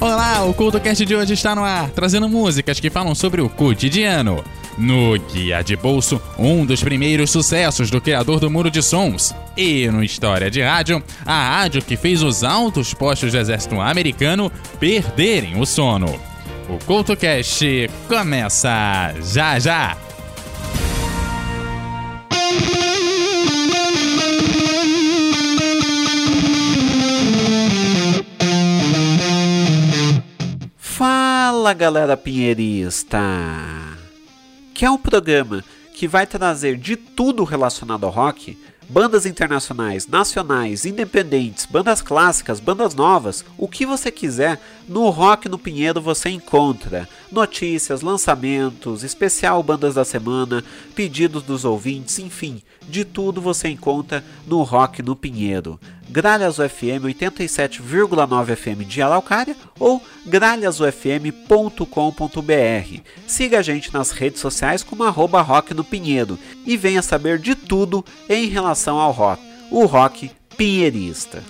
Olá, o CultoCast de hoje está no ar, trazendo músicas que falam sobre o cotidiano. No Guia de Bolso, um dos primeiros sucessos do criador do Muro de Sons. E no História de Rádio, a rádio que fez os altos postos do exército americano perderem o sono. O CultoCast começa já já! Fala galera pinheirista! Que é um programa que vai trazer de tudo relacionado ao rock, bandas internacionais, nacionais, independentes, bandas clássicas, bandas novas, o que você quiser, no Rock no Pinheiro você encontra notícias, lançamentos, especial bandas da semana, pedidos dos ouvintes, enfim, de tudo você encontra no Rock no Pinheiro. Gralhas UFM 87,9 FM de Araucária ou gralhasufm.com.br. Siga a gente nas redes sociais como arroba rock no Pinheiro e venha saber de tudo em relação ao rock, o rock pinheirista.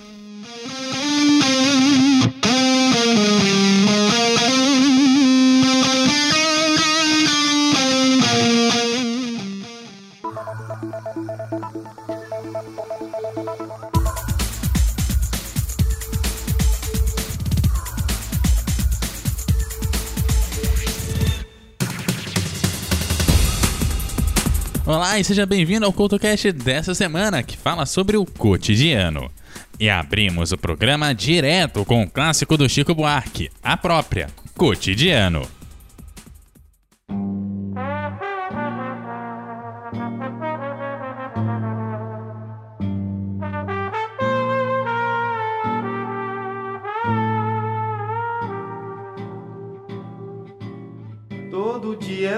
Olá e seja bem-vindo ao CultoCast dessa semana que fala sobre o cotidiano. E abrimos o programa direto com o clássico do Chico Buarque, a própria Cotidiano.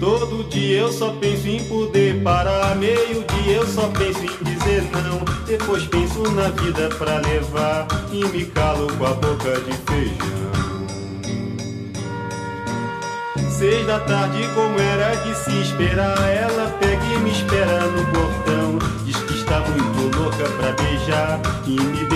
Todo dia eu só penso em poder parar. Meio dia eu só penso em dizer não. Depois penso na vida pra levar. E me calo com a boca de feijão. Seis da tarde, como era de se esperar. Ela pega e me espera no portão. Diz que está muito louca pra beijar. E me beija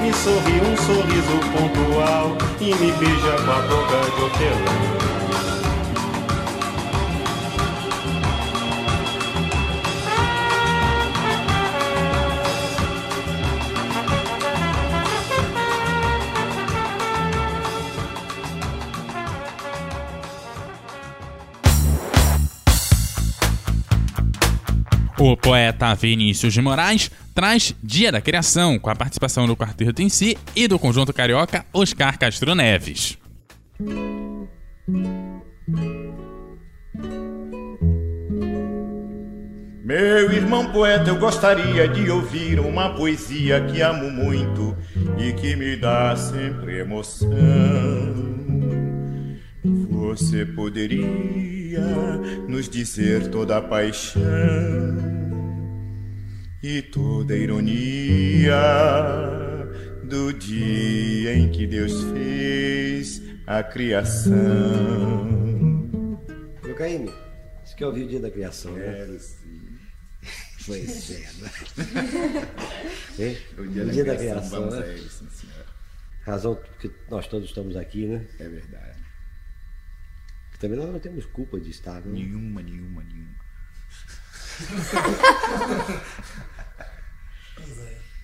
Me sorri um sorriso pontual e me beija com a boca de hortelã. O poeta Vinícius de Moraes traz Dia da Criação, com a participação do quarteto em si e do conjunto carioca Oscar Castro Neves. Meu irmão poeta, eu gostaria de ouvir uma poesia que amo muito e que me dá sempre emoção. você poderia nos dizer toda a paixão e toda a ironia do dia em que Deus fez a criação. Meu Caíme, você quer ouvir o dia da criação, né? Quero sim. Pois é, né? O dia, O da, dia da criação, criação, vamos né? ele, sim. Razão porque nós todos estamos aqui, né? É verdade. Que também nós não temos culpa de estar, né? Nenhuma, nenhuma, nenhuma.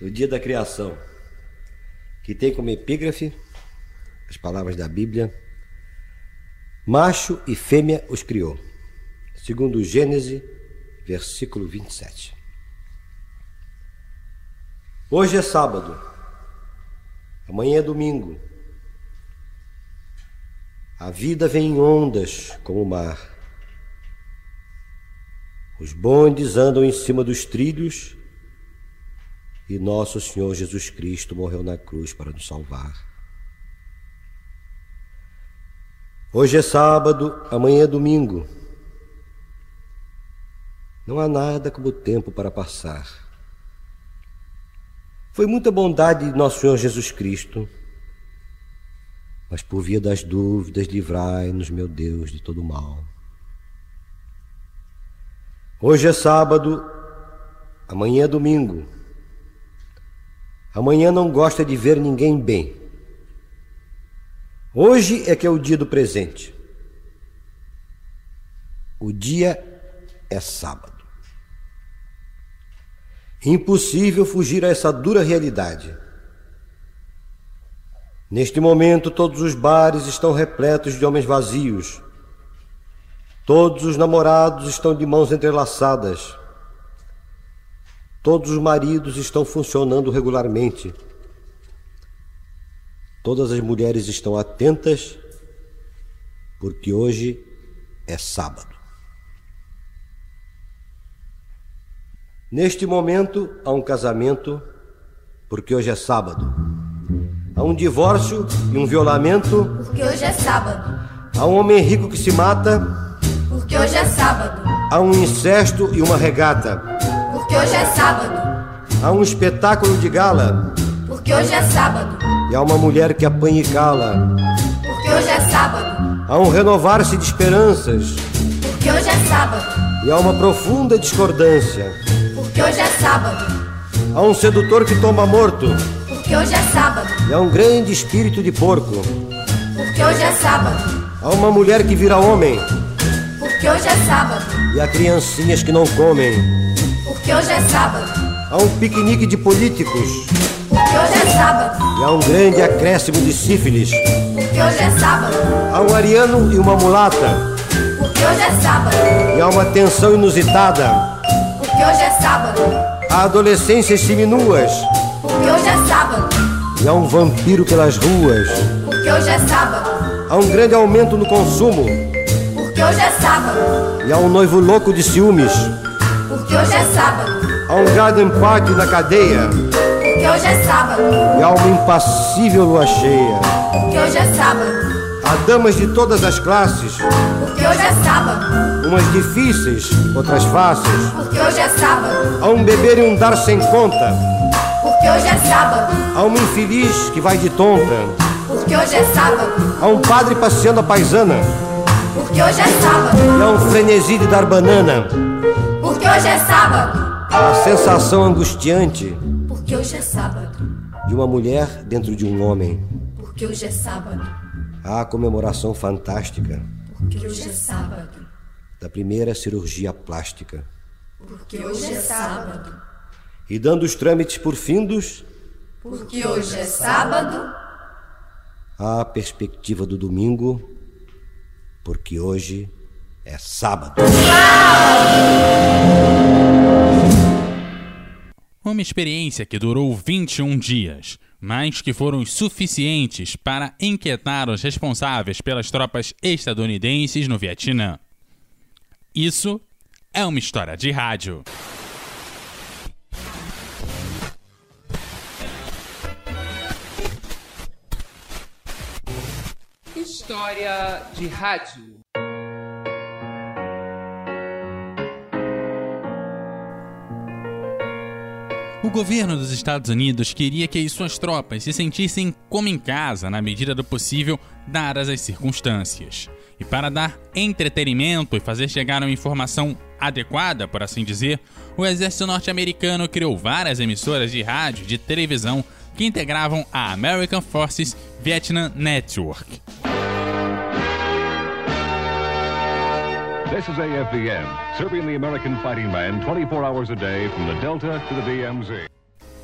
O dia da criação, que tem como epígrafe as palavras da Bíblia: Macho e fêmea os criou, segundo Gênesis, versículo 27. Hoje é sábado, amanhã é domingo. A vida vem em ondas como o mar. Os bondes andam em cima dos trilhos e nosso Senhor Jesus Cristo morreu na cruz para nos salvar. Hoje é sábado, amanhã é domingo. Não há nada como o tempo para passar. Foi muita bondade de nosso Senhor Jesus Cristo, mas por via das dúvidas, livrai-nos, meu Deus, de todo mal. Hoje é sábado, amanhã é domingo. Amanhã não gosta de ver ninguém bem. Hoje é que é o dia do presente. O dia é sábado. Impossível fugir a essa dura realidade. Neste momento, todos os bares estão repletos de homens vazios. Todos os namorados estão de mãos entrelaçadas. Todos os maridos estão funcionando regularmente. Todas as mulheres estão atentas, porque hoje é sábado. Neste momento há um casamento, porque hoje é sábado. Há um divórcio e um violamento. Porque hoje é sábado. Há um homem rico que se mata. Porque hoje é sábado. Há um incesto e uma regata. Porque hoje é sábado. Há um espetáculo de gala. Porque hoje é sábado. E há uma mulher que apanha e cala. Porque hoje é sábado. Há um renovar-se de esperanças. Porque hoje é sábado. E há uma profunda discordância. Porque hoje é sábado. Há um sedutor que toma morto. Porque hoje é sábado. E há um grande espírito de porco. Porque hoje é sábado. Há uma mulher que vira homem. Porque hoje é sábado. E há criancinhas que não comem. Porque hoje é sábado. Há um piquenique de políticos. Porque hoje é sábado. E há um grande acréscimo de sífilis. Porque hoje é sábado. Há um ariano e uma mulata. Porque hoje é sábado. E há uma tensão inusitada. Porque hoje é sábado. Há adolescências seminuas. E há um vampiro pelas ruas. Porque hoje é sábado. Há um grande aumento no consumo. Porque hoje é sábado. E há um noivo louco de ciúmes. Porque hoje é sábado. Há um garden party na cadeia. Porque hoje é sábado. E há uma impassível lua cheia. Porque hoje é sábado. Há damas de todas as classes. Porque hoje é sábado. Umas difíceis, outras fáceis. Porque hoje é sábado. Há um beber e um dar sem conta. Porque hoje é sábado. Há uma infeliz que vai de tonta. Porque hoje é sábado. Há um padre passeando a paisana. Porque hoje é sábado. E há um frenesi de dar banana. Porque hoje é sábado. Há a sensação angustiante Porque hoje é sábado. de uma mulher dentro de um homem. Porque hoje é sábado. Há a comemoração fantástica Porque hoje é sábado. da primeira cirurgia plástica. Porque hoje é sábado. E dando os trâmites por findos, Porque hoje é sábado. a perspectiva do domingo, porque hoje é sábado. Uma experiência que durou 21 dias, mas que foram suficientes para inquietar os responsáveis pelas tropas estadunidenses no Vietnã. Isso é uma história de rádio. História de Rádio. O governo dos Estados Unidos queria que as suas tropas se sentissem como em casa, na medida do possível, dadas as circunstâncias. E para dar entretenimento e fazer chegar uma informação adequada, por assim dizer, o exército norte-americano criou várias emissoras de rádio e de televisão que integravam a American Forces Vietnam Network. This is serving the American fighting man 24 hours a day from the Delta to the DMZ.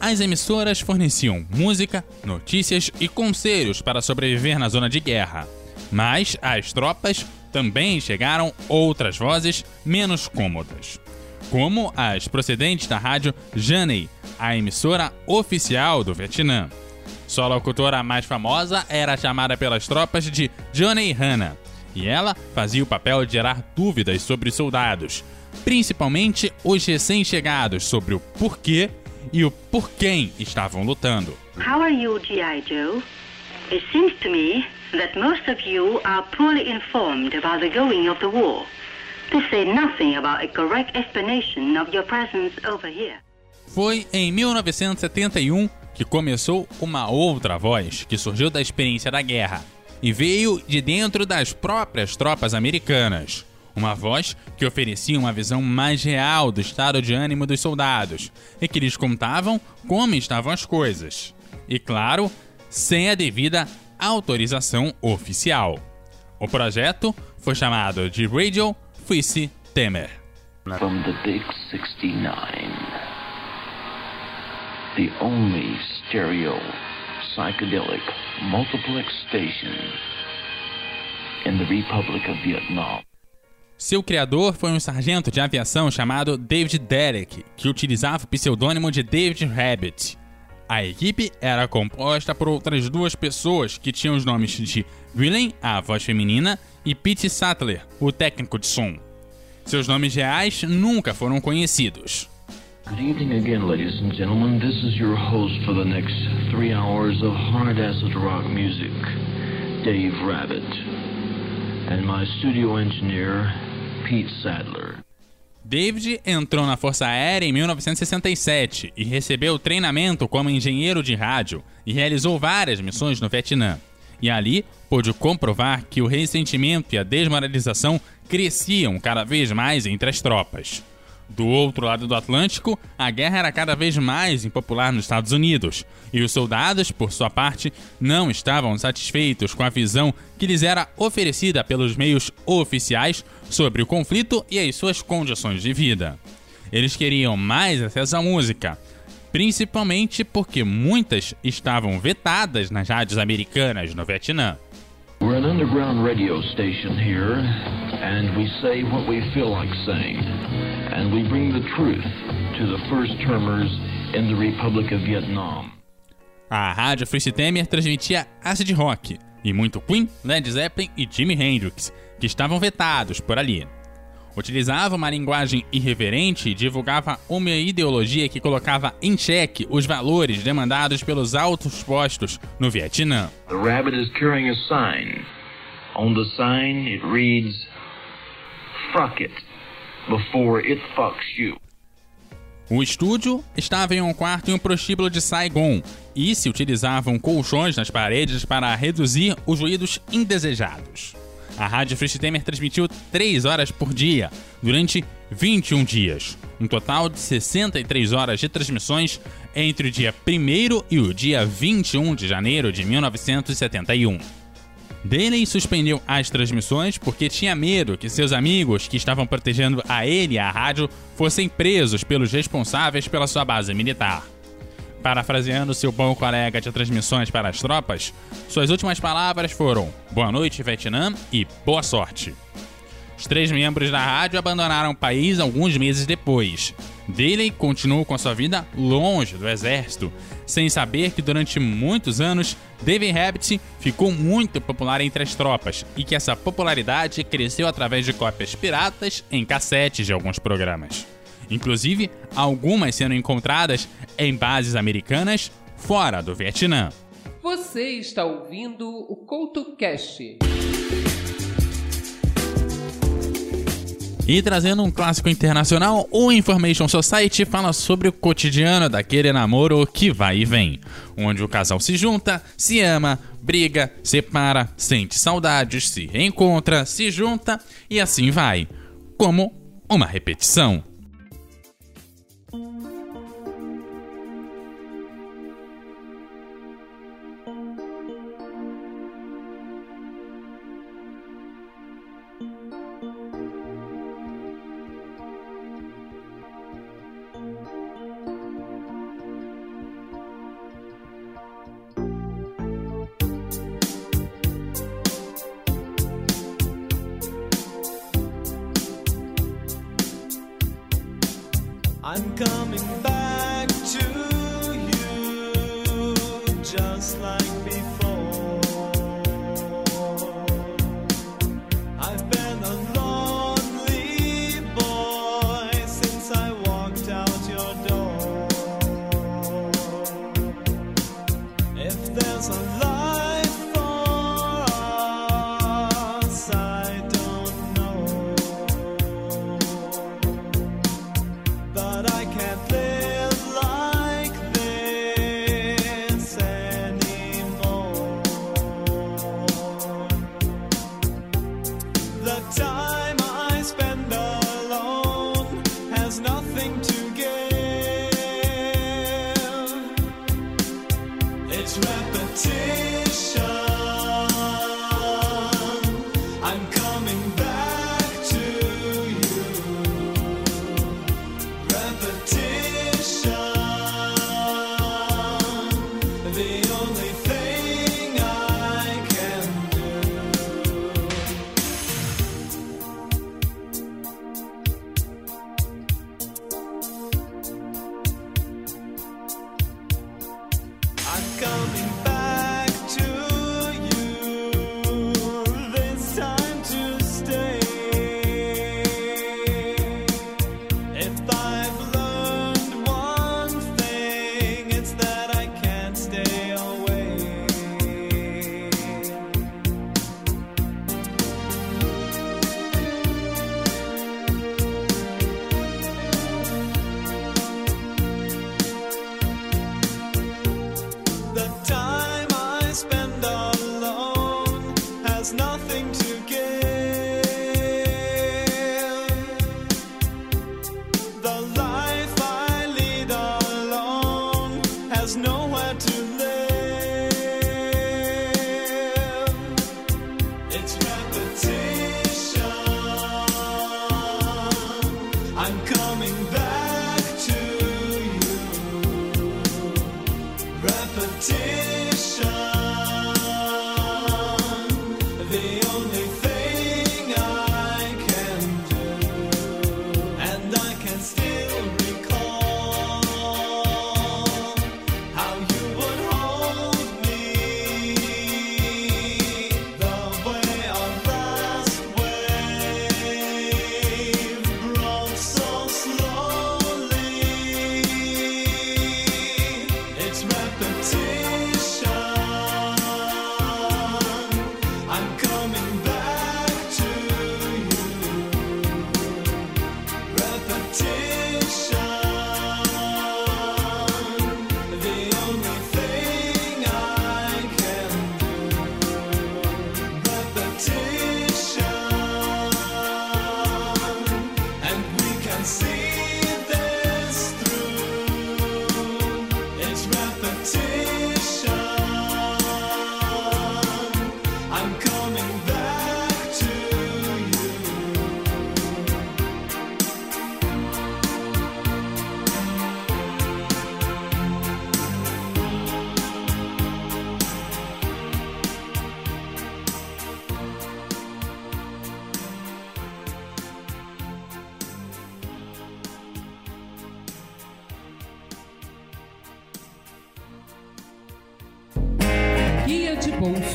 As emissoras forneciam música, notícias e conselhos para sobreviver na zona de guerra. Mas às tropas também chegaram outras vozes menos cômodas, como as procedentes da rádio Janey, a emissora oficial do Vietnã. Sua locutora mais famosa era chamada pelas tropas de Johnny Hanna, e ela fazia o papel de gerar dúvidas sobre os soldados, principalmente os recém-chegados, sobre o porquê e o por quem estavam lutando. How are you, G.I. Joe? It seems to me that most of you are poorly informed about the going of the war, to say nothing about a correct explanation of your presence over here. Foi em 1971 que começou uma outra voz que surgiu da experiência da guerra e veio de dentro das próprias tropas americanas. Uma voz que oferecia uma visão mais real do estado de ânimo dos soldados e que lhes contavam como estavam as coisas. E claro, sem a devida autorização oficial. O projeto foi chamado de Radio Fissy Temer. From the Big 69, the only stereo psychedelic multiplex station in the Republic of Vietnam. Seu criador foi um sargento de aviação chamado David Derek, que utilizava o pseudônimo de David Rabbit. A equipe era composta por outras duas pessoas que tinham os nomes de William, a voz feminina, e Pete Sattler, o técnico de som. Seus nomes reais nunca foram conhecidos. Good evening again, ladies and gentlemen. This is your host for the next three hours of hard acid rock music, Dave Rabbit, and my studio engineer, Pete Sadler. David entrou na Força Aérea em 1967 e recebeu treinamento como engenheiro de rádio e realizou várias missões no Vietnã. E ali pôde comprovar que o ressentimento e a desmoralização cresciam cada vez mais entre as tropas. Do outro lado do Atlântico, a guerra era cada vez mais impopular nos Estados Unidos, e os soldados, por sua parte, não estavam satisfeitos com a visão que lhes era oferecida pelos meios oficiais sobre o conflito e as suas condições de vida. Eles queriam mais acesso à música, principalmente porque muitas estavam vetadas nas rádios americanas no Vietnã. We're an underground radio station here, and we say what we feel like saying. And we bring the truth to the first termers in the Republic of Vietnam. A rádio Freeze Temer transmitia acid rock, e muito Queen, Led Zeppelin e Jimi Hendrix, que estavam vetados por ali. Utilizava uma linguagem irreverente e divulgava uma ideologia que colocava em xeque os valores demandados pelos altos postos no Vietnã. The rabbit is carrying a sign. On the sign it reads, Fuck it, before it fucks you. O estúdio estava em um quarto em um prostíbulo de Saigon e se utilizavam colchões nas paredes para reduzir os ruídos indesejados. A Rádio Free Temer transmitiu 3 horas por dia, durante 21 dias. Um total de 63 horas de transmissões entre o dia 1 e o dia 21 de janeiro de 1971. Daley suspendeu as transmissões porque tinha medo que seus amigos que estavam protegendo a ele e a rádio fossem presos pelos responsáveis pela sua base militar. Parafraseando seu bom colega de transmissões para as tropas, suas últimas palavras foram Boa noite, Vietnã e boa sorte. Os três membros da rádio abandonaram o país alguns meses depois. Daley continuou com sua vida longe do exército, sem saber que durante muitos anos David Rabbit ficou muito popular entre as tropas e que essa popularidade cresceu através de cópias piratas em cassetes de alguns programas inclusive algumas sendo encontradas em bases americanas fora do Vietnã. Você está ouvindo o CoutoCast. E trazendo um clássico internacional, o Information Society fala sobre o cotidiano daquele namoro que vai e vem, onde o casal se junta, se ama, briga, separa, sente saudades, se reencontra, se junta e assim vai, como uma repetição.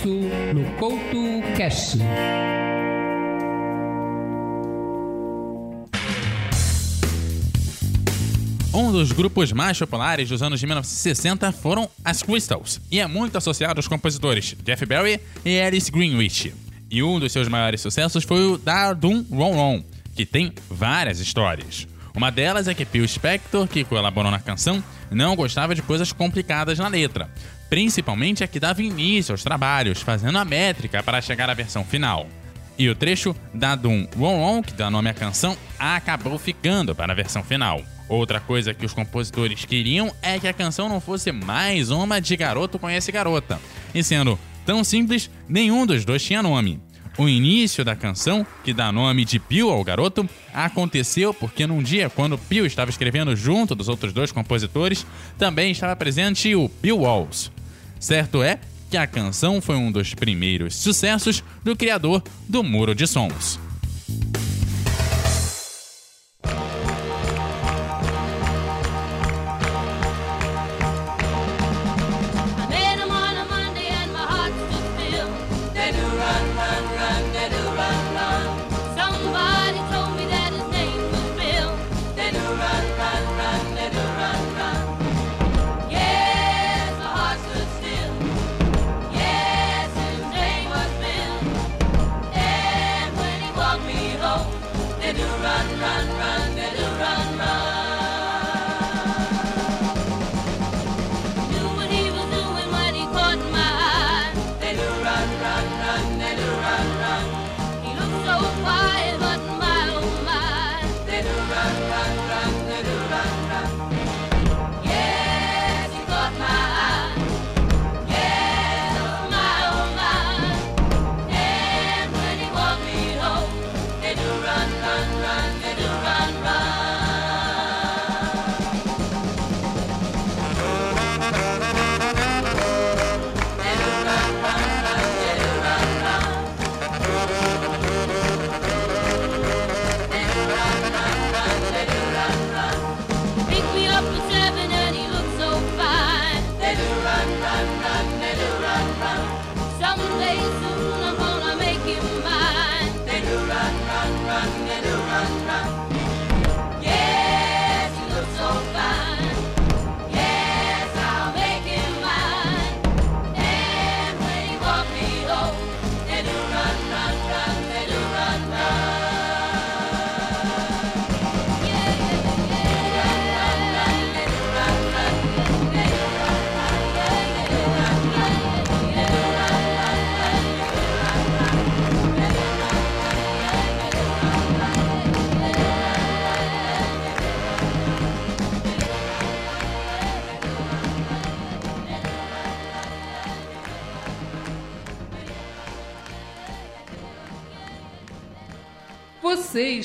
isso no Couto Cash. Um dos grupos mais populares dos anos de 1960 foram as Crystals, e é muito associado aos compositores Jeff Barry e Alice Greenwich. E um dos seus maiores sucessos foi o Dardum Ron Ron, que tem várias histórias. Uma delas é que Phil Spector, que colaborou na canção, não gostava de coisas complicadas na letra, principalmente a que dava início aos trabalhos, fazendo a métrica para chegar à versão final. E o trecho da Doom Ron Ron, que dá nome à canção, acabou ficando para a versão final. Outra coisa que os compositores queriam é que a canção não fosse mais uma de garoto conhece garota. E sendo tão simples, nenhum dos dois tinha nome. O início da canção, que dá nome de Bill ao garoto, aconteceu porque num dia, quando Bill estava escrevendo junto dos outros dois compositores, também estava presente o Bill Walls. Certo é que a canção foi um dos primeiros sucessos do criador do Muro de Sons.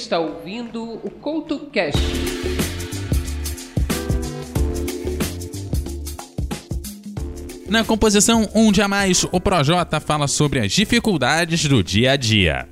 Está ouvindo o CoutoCast. Na composição Um Dia Mais, o Projota fala sobre as dificuldades do dia a dia.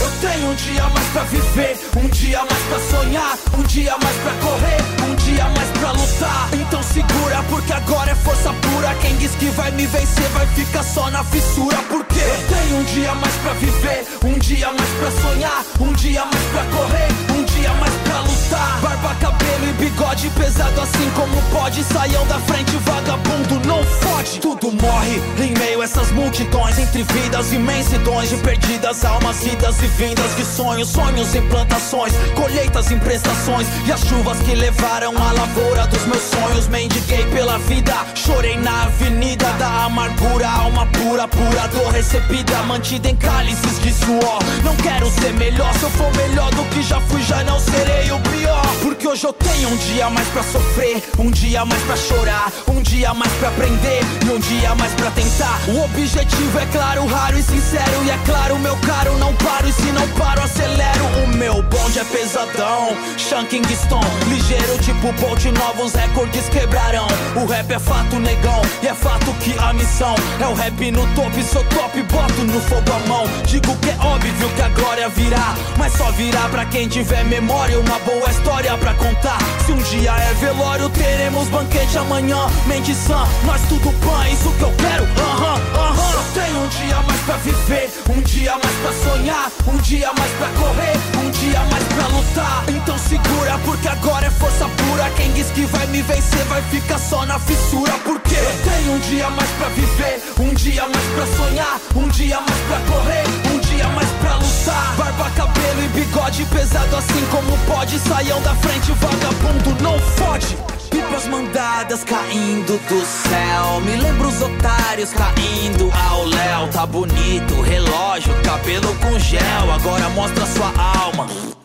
Eu tenho um dia mais pra viver, um dia mais pra sonhar, um dia mais pra correr, um dia mais pra lutar. Então segura, porque agora é força pura. Quem diz que vai me vencer vai ficar só na fissura. Porque eu tenho um dia mais pra viver, um dia mais pra sonhar, um dia mais pra correr, um dia mais pra lutar. Barba, cabelo e bigode pesado assim como pode. Saiam da frente, vagabundo, não fode. Tudo morre em meio a essas multidões, entre vidas imensidões de perdidas almas, idas e vindas de sonhos, sonhos em plantações, colheitas em prestações e as chuvas que levaram a lavoura dos meus sonhos. Mendiguei pela vida, chorei na avenida da amargura, alma pura, pura dor recebida, mantida em cálices de suor. Não quero ser melhor, se eu for melhor do que já fui, já não serei o pior. Porque hoje eu tenho um dia mais pra sofrer, um dia mais pra chorar, um dia mais pra aprender e um dia mais pra tentar. O objetivo é claro, raro e sincero, e é claro, meu caro, não paro e se não paro, acelero. O meu bonde é pesadão. Shanking Stone, ligeiro tipo Bolt, novos recordes quebrarão. O rap é fato, negão, e é fato que a missão é o rap no topo. Sou top, boto no fogo a mão. Digo que é óbvio que a glória virá, mas só virá pra quem tiver memória. Uma boa história pra contar. Se um dia é velório, teremos banquete amanhã. Mente sã, nós tudo pan, isso que eu quero. Aham, aham. Eu tenho um dia mais pra viver, um dia mais pra sonhar, um dia mais pra correr, um dia mais pra lutar. Então segura, porque agora é força pura. Quem diz que vai me vencer vai ficar só na fissura. Porque eu tenho um dia mais pra viver, um dia mais pra sonhar, um dia mais pra correr, um dia mais pra lutar. Barba, cabelo e bigode pesado assim como pode. Saiam da frente, vagabundo, não fode. Pipas mandadas caindo do céu. Me lembro os otários caindo ao léu. Tá bonito, relógio, cabelo com gel. Agora mostra sua alma.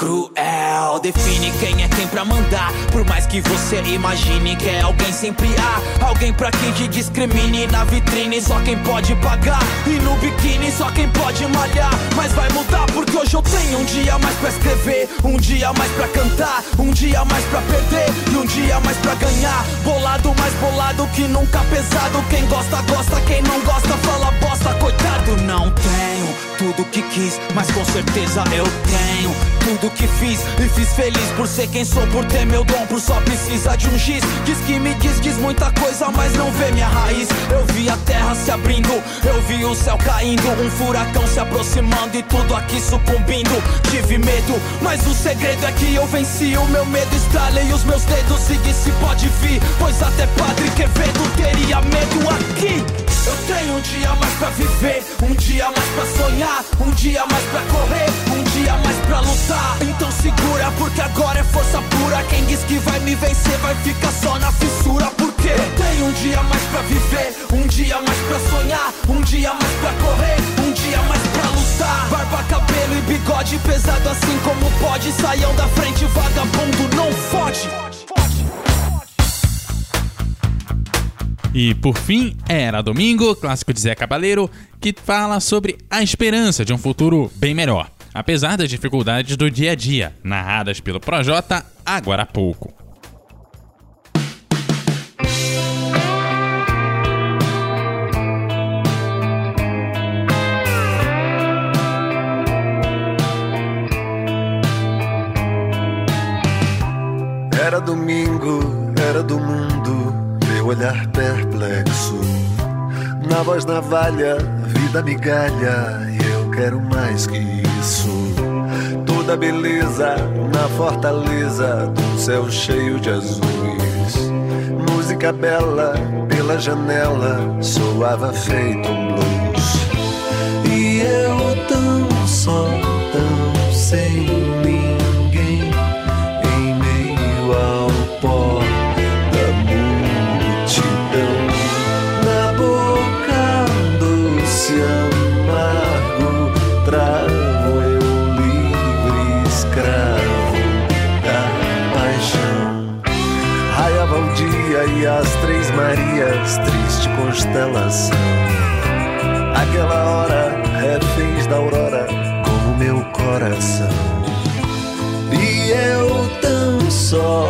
Cruel, define quem é quem pra mandar. Por mais que você imagine que é alguém, sempre há alguém pra quem te discrimine. Na vitrine, só quem pode pagar. E no biquíni, só quem pode malhar. Mas vai mudar porque hoje eu tenho um dia mais pra escrever, um dia mais pra cantar, um dia mais pra perder e um dia mais pra ganhar. Bolado, mais bolado que nunca pesado. Quem gosta, gosta, quem não gosta, fala bosta, coitado. Não tenho tudo que quis, mas com certeza eu tenho tudo que fiz e fiz feliz por ser quem sou, por ter meu dom, por só precisa de um giz. Diz que me diz, diz muita coisa, mas não vê minha raiz. Eu vi a terra se abrindo, eu vi o céu caindo, um furacão se aproximando e tudo aqui sucumbindo. Tive medo, mas o segredo é que eu venci o meu medo, estralei os meus dedos, segui se pode vir, pois até Padre Quevedo teria medo aqui. Eu tenho um dia mais pra viver, um dia mais pra sonhar, um dia mais pra correr, um dia mais pra lutar. Então segura, porque agora é força pura. Quem diz que vai me vencer vai ficar só na fissura. Porque eu tenho um dia mais pra viver, um dia mais pra sonhar, um dia mais pra correr, um dia mais pra lutar. Barba, cabelo e bigode pesado assim como pode. Saiam da frente, vagabundo, não fode. E por fim, Era Domingo, clássico de Zé Cabaleiro, que fala sobre a esperança de um futuro bem melhor, apesar das dificuldades do dia a dia, narradas pelo Projota agora há pouco. Era domingo, era do mundo, meu olhar perplexo. Na voz navalha, vida migalha, e eu quero mais que isso. Toda beleza na fortaleza do céu cheio de azuis. Música bela pela janela, soava feito um blues. E eu tão só, constelação. Aquela hora, reféns da aurora, como meu coração. E eu tão só,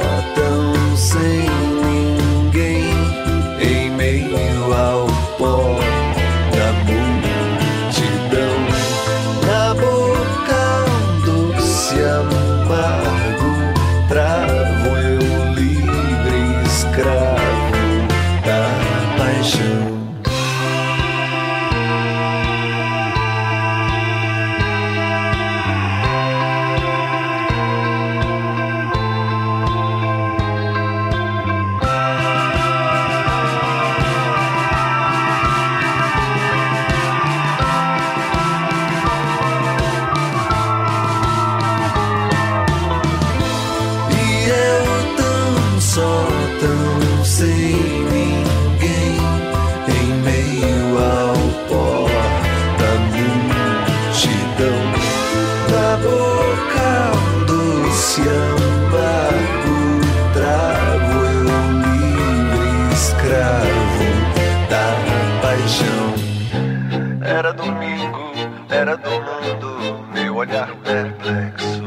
Era domingo, era do mundo, meu olhar perplexo.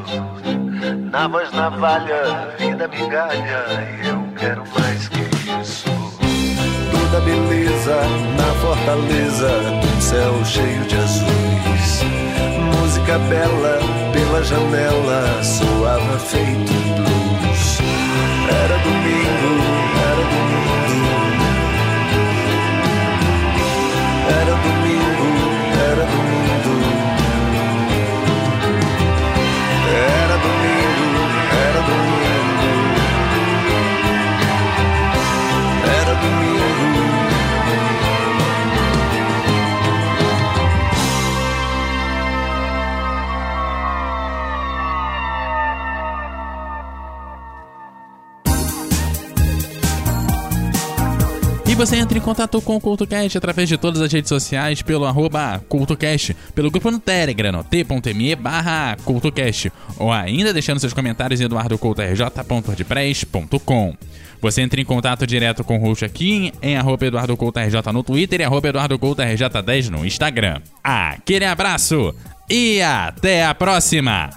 Na voz navalha, vida migalha, eu quero mais que isso. Toda beleza na fortaleza um céu cheio de azuis. Música bela pela janela soava feito blues. Era domingo, você entra em contato com o CultoCast através de todas as redes sociais pelo arroba CultoCast, pelo grupo no Telegram, t.me barra CultoCast, ou ainda deixando seus comentários em eduardocoutorj.wordpress.com. Você entra em contato direto com o host aqui em arroba EduardoCoutoRJ no Twitter e arroba EduardoCoutoRJ10 no Instagram. Aquele abraço e até a próxima!